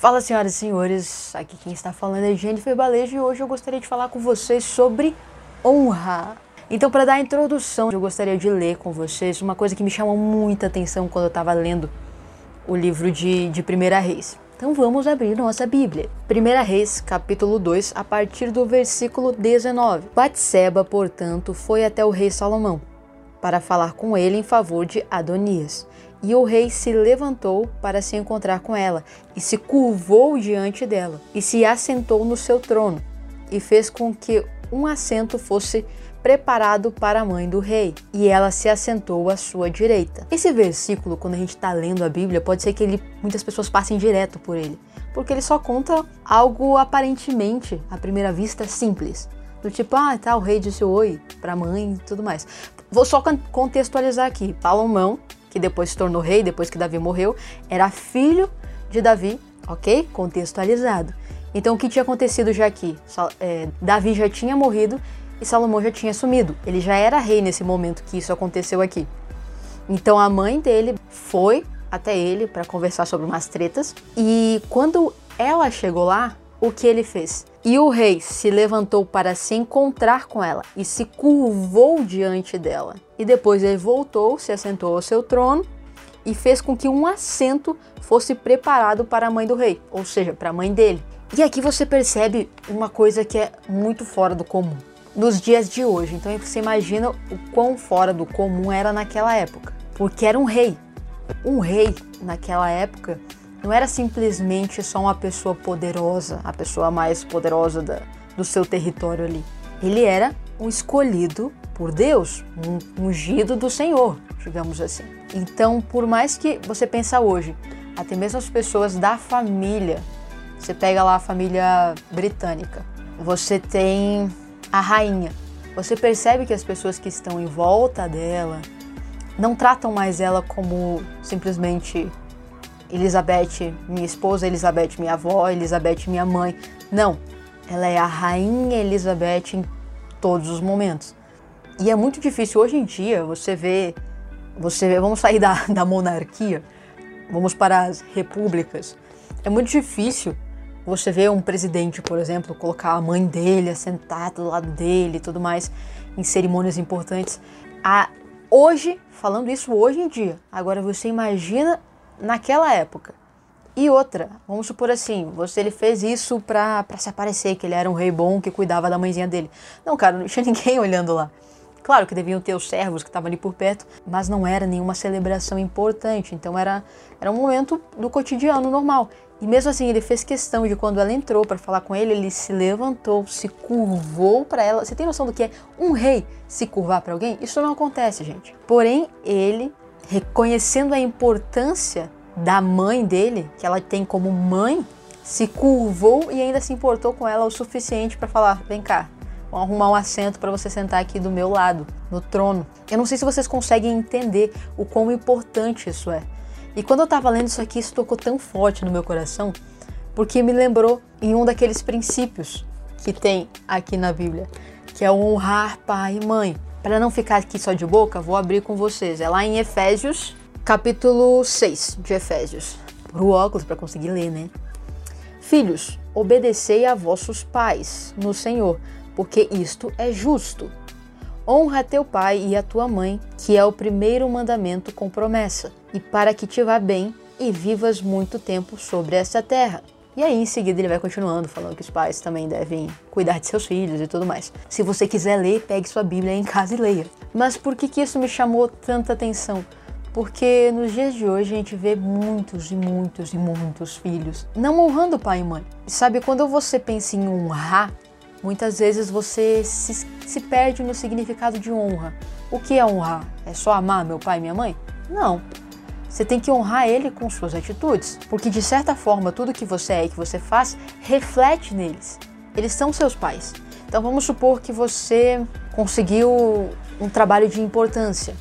Fala, senhoras e senhores, aqui quem está falando é Jennifer Balejo e hoje eu gostaria de falar com vocês sobre honra. Então, para dar a introdução, eu gostaria de ler com vocês uma coisa que me chamou muita atenção quando eu estava lendo o livro de, de Primeira Reis. Então vamos abrir nossa Bíblia. Primeira Reis, capítulo 2, a partir do versículo 19. Batseba, portanto, foi até o rei Salomão para falar com ele em favor de Adonias. E o rei se levantou para se encontrar com ela, e se curvou diante dela, e se assentou no seu trono, e fez com que um assento fosse preparado para a mãe do rei, e ela se assentou à sua direita. Esse versículo, quando a gente está lendo a Bíblia, pode ser que ele, muitas pessoas passem direto por ele, porque ele só conta algo aparentemente, à primeira vista, simples. Do tipo, ah, tá, o rei disse oi para a mãe e tudo mais. Vou só contextualizar aqui. Salomão que depois se tornou rei, depois que Davi morreu, era filho de Davi, ok? Contextualizado. Então o que tinha acontecido já aqui? É, Davi já tinha morrido e Salomão já tinha sumido. Ele já era rei nesse momento que isso aconteceu aqui. Então a mãe dele foi até ele para conversar sobre umas tretas e quando ela chegou lá, o que ele fez? E o rei se levantou para se encontrar com ela e se curvou diante dela. E depois ele voltou, se assentou ao seu trono e fez com que um assento fosse preparado para a mãe do rei, ou seja, para a mãe dele. E aqui você percebe uma coisa que é muito fora do comum nos dias de hoje. Então você imagina o quão fora do comum era naquela época, porque era um rei. Um rei naquela época não era simplesmente só uma pessoa poderosa, a pessoa mais poderosa da, do seu território ali. Ele era um escolhido por Deus, um ungido do Senhor, digamos assim. Então, por mais que você pensa hoje, até mesmo as pessoas da família, você pega lá a família britânica, você tem a rainha. Você percebe que as pessoas que estão em volta dela não tratam mais ela como simplesmente Elizabeth, minha esposa, Elizabeth, minha avó, Elizabeth, minha mãe. Não, ela é a rainha Elizabeth em todos os momentos. E é muito difícil hoje em dia você ver, você vamos sair da, da monarquia, vamos para as repúblicas. É muito difícil você ver um presidente, por exemplo, colocar a mãe dele assentada do lado dele e tudo mais em cerimônias importantes. A, hoje, falando isso hoje em dia, agora você imagina naquela época. E outra, vamos supor assim, você ele fez isso pra, pra se aparecer, que ele era um rei bom que cuidava da mãezinha dele. Não, cara, não tinha ninguém olhando lá. Claro que deviam ter os servos que estavam ali por perto, mas não era nenhuma celebração importante, então era, era um momento do cotidiano normal. E mesmo assim, ele fez questão de quando ela entrou para falar com ele, ele se levantou, se curvou para ela. Você tem noção do que é um rei se curvar para alguém? Isso não acontece, gente. Porém, ele reconhecendo a importância da mãe dele, que ela tem como mãe, se curvou e ainda se importou com ela o suficiente para falar: vem cá, vamos arrumar um assento para você sentar aqui do meu lado, no trono. Eu não sei se vocês conseguem entender o quão importante isso é. E quando eu estava lendo isso aqui, isso tocou tão forte no meu coração, porque me lembrou em um daqueles princípios que tem aqui na Bíblia, que é o honrar pai e mãe. Para não ficar aqui só de boca, vou abrir com vocês. É lá em Efésios, capítulo 6 de Efésios. Pro óculos para conseguir ler, né? Filhos, obedecei a vossos pais no Senhor, porque isto é justo. Honra teu pai e a tua mãe, que é o primeiro mandamento com promessa, e para que te vá bem e vivas muito tempo sobre esta terra. E aí, em seguida, ele vai continuando, falando que os pais também devem cuidar de seus filhos e tudo mais. Se você quiser ler, pegue sua Bíblia em casa e leia. Mas por que, que isso me chamou tanta atenção? Porque nos dias de hoje a gente vê muitos e muitos e muitos filhos não honrando pai e mãe. Sabe, quando você pensa em honrar, muitas vezes você se, se perde no significado de honra. O que é honrar? É só amar meu pai e minha mãe? Não. Você tem que honrar ele com suas atitudes, porque de certa forma tudo que você é e que você faz reflete neles. Eles são seus pais. Então vamos supor que você conseguiu um trabalho de importância.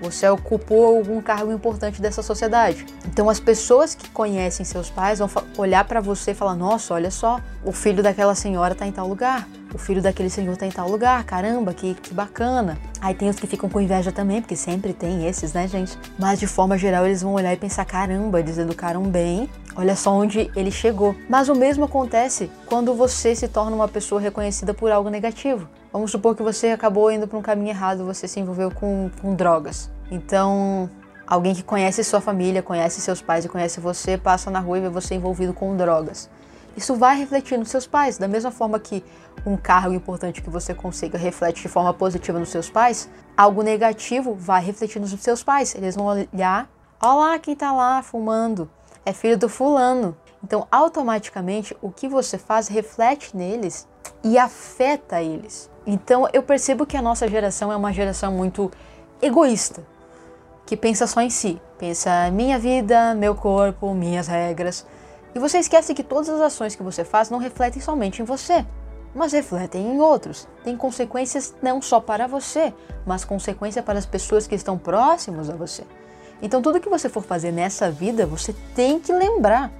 Você ocupou algum cargo importante dessa sociedade. Então as pessoas que conhecem seus pais vão olhar para você e falar: "Nossa, olha só, o filho daquela senhora está em tal lugar o filho daquele senhor está em tal lugar, caramba, que, que bacana. Aí tem os que ficam com inveja também, porque sempre tem esses, né, gente? Mas de forma geral eles vão olhar e pensar: caramba, eles educaram bem Olha só onde ele chegou. Mas o mesmo acontece quando você se torna uma pessoa reconhecida por algo negativo. Vamos supor que você acabou indo para um caminho errado, você se envolveu com, com drogas. Então, alguém que conhece sua família, conhece seus pais e conhece você, passa na rua e vê você envolvido com drogas. Isso vai refletir nos seus pais, da mesma forma que um cargo importante que você consiga reflete de forma positiva nos seus pais, algo negativo vai refletir nos seus pais. Eles vão olhar, olha lá quem tá lá fumando, é filho do fulano. Então, automaticamente, o que você faz reflete neles e afeta eles. Então, eu percebo que a nossa geração é uma geração muito egoísta, que pensa só em si, pensa minha vida, meu corpo, minhas regras. E você esquece que todas as ações que você faz não refletem somente em você, mas refletem em outros. Tem consequências não só para você, mas consequência para as pessoas que estão próximas a você. Então, tudo que você for fazer nessa vida, você tem que lembrar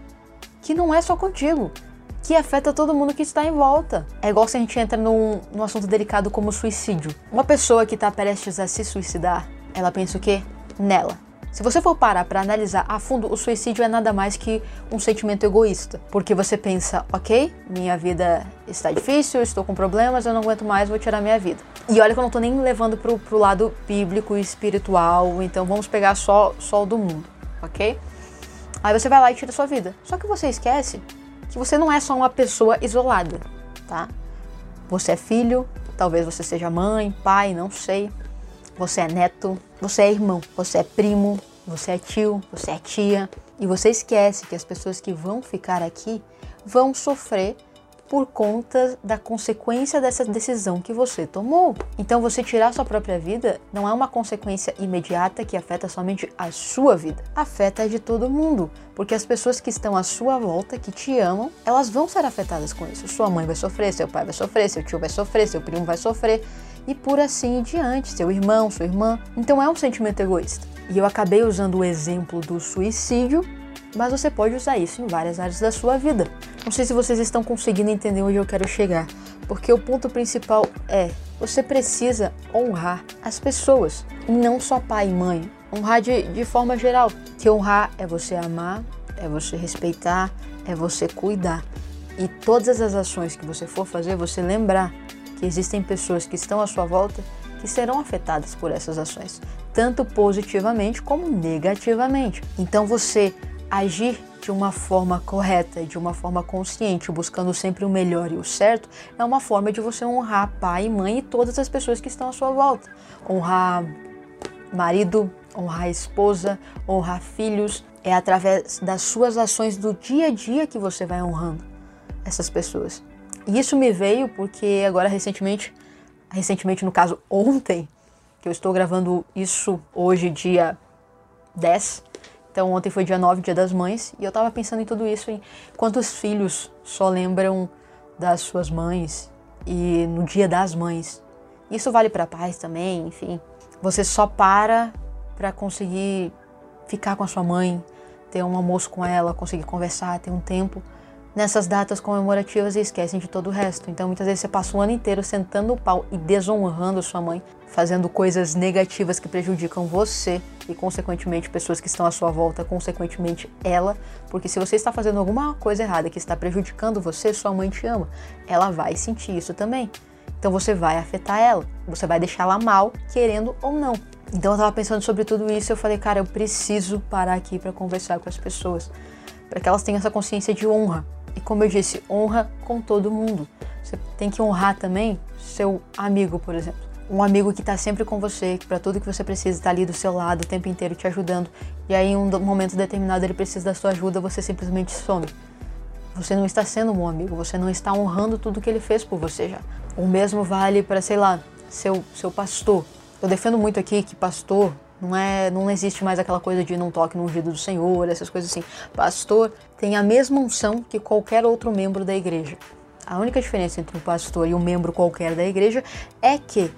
que não é só contigo, que afeta todo mundo que está em volta. É igual se a gente entra num, num assunto delicado como suicídio. Uma pessoa que está prestes a se suicidar, ela pensa o quê? Nela. Se você for parar para analisar a fundo, o suicídio é nada mais que um sentimento egoísta, porque você pensa, ok, minha vida está difícil, estou com problemas, eu não aguento mais, vou tirar minha vida. E olha que eu não estou nem levando pro, pro lado bíblico e espiritual, então vamos pegar só, só o do mundo, ok? Aí você vai lá e tira sua vida. Só que você esquece que você não é só uma pessoa isolada, tá? Você é filho, talvez você seja mãe, pai, não sei. Você é neto, você é irmão, você é primo, você é tio, você é tia. E você esquece que as pessoas que vão ficar aqui vão sofrer por conta da consequência dessa decisão que você tomou. Então, você tirar sua própria vida não é uma consequência imediata que afeta somente a sua vida, afeta a de todo mundo, porque as pessoas que estão à sua volta, que te amam, elas vão ser afetadas com isso. Sua mãe vai sofrer, seu pai vai sofrer, seu tio vai sofrer, seu primo vai sofrer e por assim em diante, seu irmão, sua irmã. Então é um sentimento egoísta. E eu acabei usando o exemplo do suicídio, mas você pode usar isso em várias áreas da sua vida. Não sei se vocês estão conseguindo entender onde eu quero chegar, porque o ponto principal é: você precisa honrar as pessoas, não só pai e mãe. Honrar de, de forma geral. Que honrar é você amar, é você respeitar, é você cuidar. E todas as ações que você for fazer, você lembrar que existem pessoas que estão à sua volta que serão afetadas por essas ações, tanto positivamente como negativamente. Então você agir de uma forma correta, de uma forma consciente, buscando sempre o melhor e o certo, é uma forma de você honrar pai, mãe e todas as pessoas que estão à sua volta. Honrar marido, honrar esposa, honrar filhos, é através das suas ações do dia a dia que você vai honrando essas pessoas. E isso me veio porque agora recentemente, recentemente no caso ontem, que eu estou gravando isso hoje, dia 10. Então ontem foi dia 9, dia das mães, e eu tava pensando em tudo isso, em quantos filhos só lembram das suas mães e no dia das mães. Isso vale para pais também, enfim. Você só para para conseguir ficar com a sua mãe, ter um almoço com ela, conseguir conversar, ter um tempo nessas datas comemorativas e esquecem de todo o resto. Então muitas vezes você passa o ano inteiro sentando o pau e desonrando sua mãe, fazendo coisas negativas que prejudicam você e consequentemente pessoas que estão à sua volta, consequentemente ela, porque se você está fazendo alguma coisa errada que está prejudicando você, sua mãe te ama, ela vai sentir isso também. Então você vai afetar ela, você vai deixá-la mal, querendo ou não. Então eu tava pensando sobre tudo isso eu falei, cara, eu preciso parar aqui para conversar com as pessoas, para que elas tenham essa consciência de honra, e como eu disse, honra com todo mundo. Você tem que honrar também seu amigo, por exemplo. Um amigo que está sempre com você, que para tudo que você precisa está ali do seu lado o tempo inteiro te ajudando. E aí, em um momento determinado, ele precisa da sua ajuda, você simplesmente some. Você não está sendo um bom amigo, você não está honrando tudo que ele fez por você já. O mesmo vale para, sei lá, seu, seu pastor. Eu defendo muito aqui que pastor não é, não existe mais aquela coisa de não toque no ungido do Senhor, essas coisas assim. Pastor tem a mesma unção que qualquer outro membro da igreja. A única diferença entre um pastor e um membro qualquer da igreja é que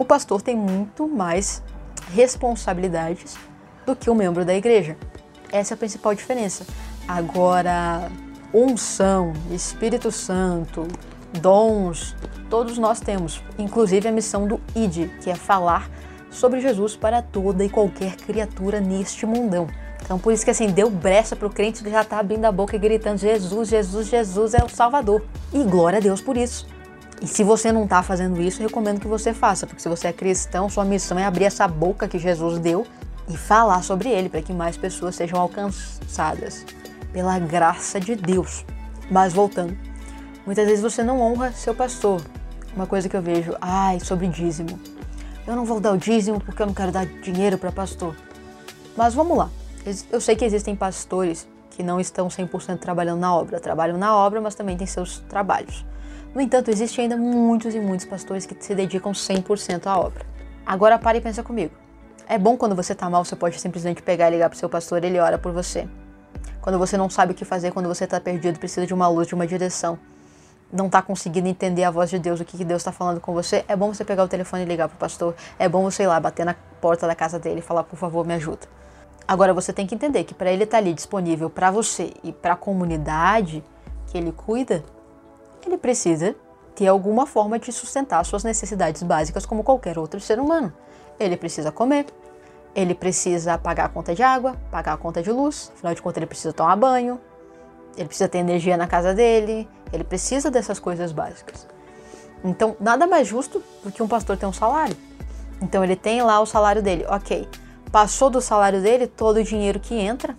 o pastor tem muito mais responsabilidades do que o um membro da igreja. Essa é a principal diferença. Agora, unção, Espírito Santo, dons, todos nós temos, inclusive a missão do ID, que é falar sobre Jesus para toda e qualquer criatura neste mundão. Então por isso que assim, deu brecha pro crente que já tá abrindo a boca e gritando: Jesus, Jesus, Jesus é o Salvador. E glória a Deus por isso. E se você não está fazendo isso, recomendo que você faça, porque se você é cristão, sua missão é abrir essa boca que Jesus deu e falar sobre ele para que mais pessoas sejam alcançadas pela graça de Deus. Mas voltando, muitas vezes você não honra seu pastor. Uma coisa que eu vejo, ai, sobre dízimo. Eu não vou dar o dízimo porque eu não quero dar dinheiro para pastor. Mas vamos lá. Eu sei que existem pastores que não estão 100% trabalhando na obra, trabalham na obra, mas também têm seus trabalhos. No entanto, existem ainda muitos e muitos pastores que se dedicam 100% à obra. Agora pare e pensa comigo. É bom quando você está mal, você pode simplesmente pegar e ligar para o seu pastor, ele ora por você. Quando você não sabe o que fazer, quando você está perdido, precisa de uma luz, de uma direção, não está conseguindo entender a voz de Deus, o que Deus está falando com você, é bom você pegar o telefone e ligar para o pastor. É bom você ir lá, bater na porta da casa dele e falar, por favor, me ajuda. Agora você tem que entender que para ele estar tá ali disponível para você e para a comunidade que ele cuida, ele precisa ter alguma forma de sustentar suas necessidades básicas como qualquer outro ser humano. Ele precisa comer, ele precisa pagar a conta de água, pagar a conta de luz, afinal de contas ele precisa tomar banho, ele precisa ter energia na casa dele, ele precisa dessas coisas básicas. Então, nada mais justo do que um pastor ter um salário. Então, ele tem lá o salário dele, ok. Passou do salário dele, todo o dinheiro que entra,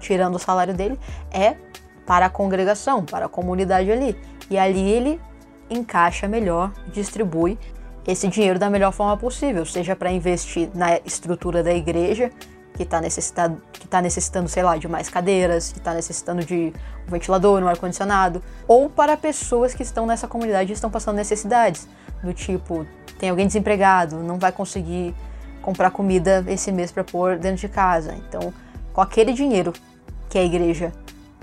tirando o salário dele, é para a congregação, para a comunidade ali. E ali ele encaixa melhor, distribui esse dinheiro da melhor forma possível, seja para investir na estrutura da igreja, que está necessitando, que tá necessitando, sei lá, de mais cadeiras, que está necessitando de um ventilador, um ar-condicionado, ou para pessoas que estão nessa comunidade e estão passando necessidades, do tipo, tem alguém desempregado, não vai conseguir comprar comida esse mês para pôr dentro de casa. Então, com aquele dinheiro que a igreja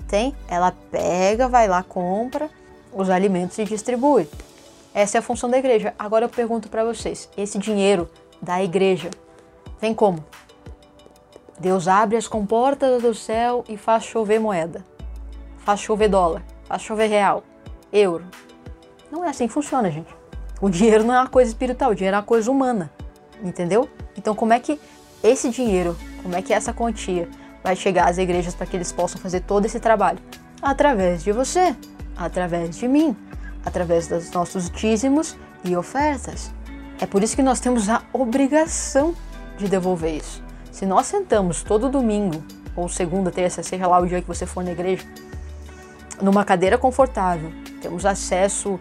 tem, ela pega, vai lá, compra os alimentos e distribui. Essa é a função da igreja. Agora eu pergunto para vocês: esse dinheiro da igreja vem como? Deus abre as comportas do céu e faz chover moeda, faz chover dólar, faz chover real, euro. Não é assim que funciona, gente. O dinheiro não é uma coisa espiritual, o dinheiro é uma coisa humana, entendeu? Então, como é que esse dinheiro, como é que essa quantia vai chegar às igrejas para que eles possam fazer todo esse trabalho? Através de você, através de mim, através dos nossos dízimos e ofertas. É por isso que nós temos a obrigação de devolver isso. Se nós sentamos todo domingo, ou segunda, terça, seja lá o dia que você for na igreja, numa cadeira confortável, temos acesso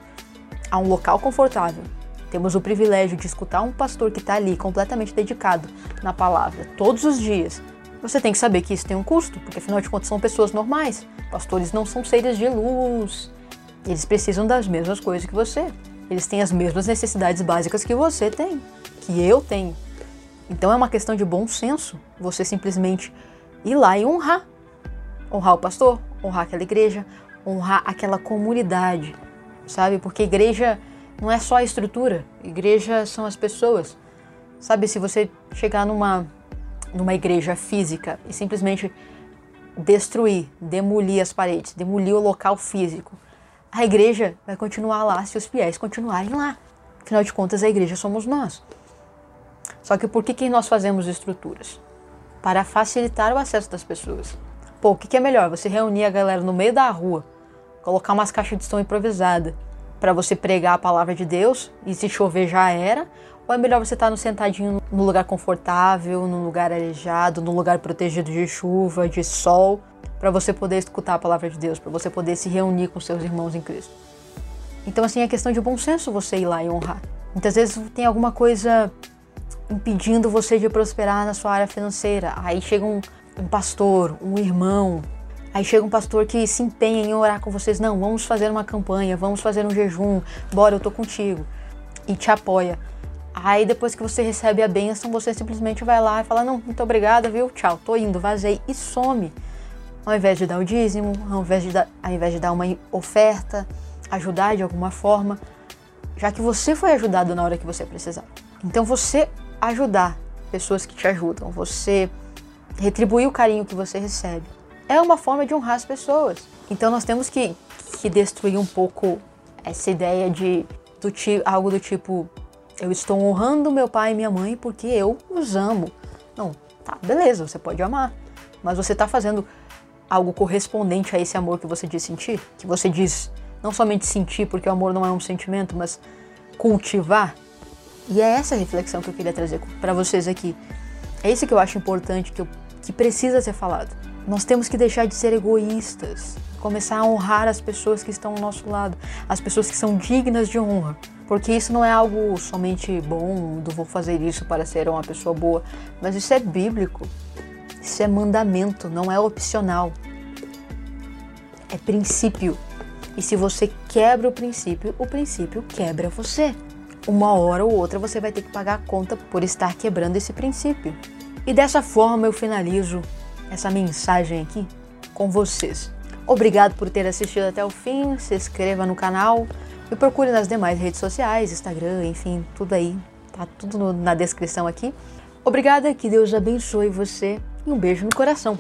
a um local confortável, temos o privilégio de escutar um pastor que está ali completamente dedicado na palavra todos os dias, você tem que saber que isso tem um custo, porque afinal de contas são pessoas normais. Pastores não são seres de luz. Eles precisam das mesmas coisas que você. Eles têm as mesmas necessidades básicas que você tem, que eu tenho. Então é uma questão de bom senso você simplesmente ir lá e honrar. Honrar o pastor, honrar aquela igreja, honrar aquela comunidade, sabe? Porque igreja não é só a estrutura, igreja são as pessoas. Sabe, se você chegar numa numa igreja física e simplesmente destruir, demolir as paredes, demolir o local físico, a igreja vai continuar lá se os fiéis continuarem lá. Afinal de contas, a igreja somos nós. Só que por que, que nós fazemos estruturas? Para facilitar o acesso das pessoas. Pô, o que, que é melhor? Você reunir a galera no meio da rua, colocar umas caixas de som improvisada para você pregar a palavra de Deus e se chover já era? Ou é melhor você estar tá no sentadinho no lugar confortável, num lugar arejado, num lugar protegido de chuva, de sol, para você poder escutar a palavra de Deus, para você poder se reunir com seus irmãos em Cristo. Então, assim, é questão de bom senso você ir lá e honrar. Muitas vezes tem alguma coisa impedindo você de prosperar na sua área financeira. Aí chega um, um pastor, um irmão, Aí chega um pastor que se empenha em orar com vocês. Não, vamos fazer uma campanha, vamos fazer um jejum, bora, eu tô contigo. E te apoia. Aí depois que você recebe a bênção, você simplesmente vai lá e fala: Não, muito obrigada, viu? Tchau, tô indo, vazei e some. Ao invés de dar o dízimo, ao invés de dar, ao invés de dar uma oferta, ajudar de alguma forma, já que você foi ajudado na hora que você precisava. Então você ajudar pessoas que te ajudam, você retribuir o carinho que você recebe, é uma forma de honrar as pessoas. Então nós temos que, que destruir um pouco essa ideia de do, algo do tipo eu estou honrando meu pai e minha mãe porque eu os amo. Não, tá, beleza, você pode amar. mas você está fazendo algo correspondente a esse amor que você diz sentir? Que você diz não somente sentir, porque o amor não é um sentimento, mas cultivar? E é essa reflexão que eu queria trazer para vocês aqui. É isso que eu acho importante, que, eu, que precisa ser falado. Nós temos que deixar de ser egoístas, começar a honrar as pessoas que estão ao nosso lado, as pessoas que são dignas de honra. Porque isso não é algo somente bom, do vou fazer isso para ser uma pessoa boa, mas isso é bíblico. Isso é mandamento, não é opcional. É princípio. E se você quebra o princípio, o princípio quebra você. Uma hora ou outra você vai ter que pagar a conta por estar quebrando esse princípio. E dessa forma eu finalizo essa mensagem aqui com vocês. Obrigado por ter assistido até o fim. Se inscreva no canal, me procure nas demais redes sociais, Instagram, enfim, tudo aí. Tá tudo no, na descrição aqui. Obrigada, que Deus abençoe você e um beijo no coração.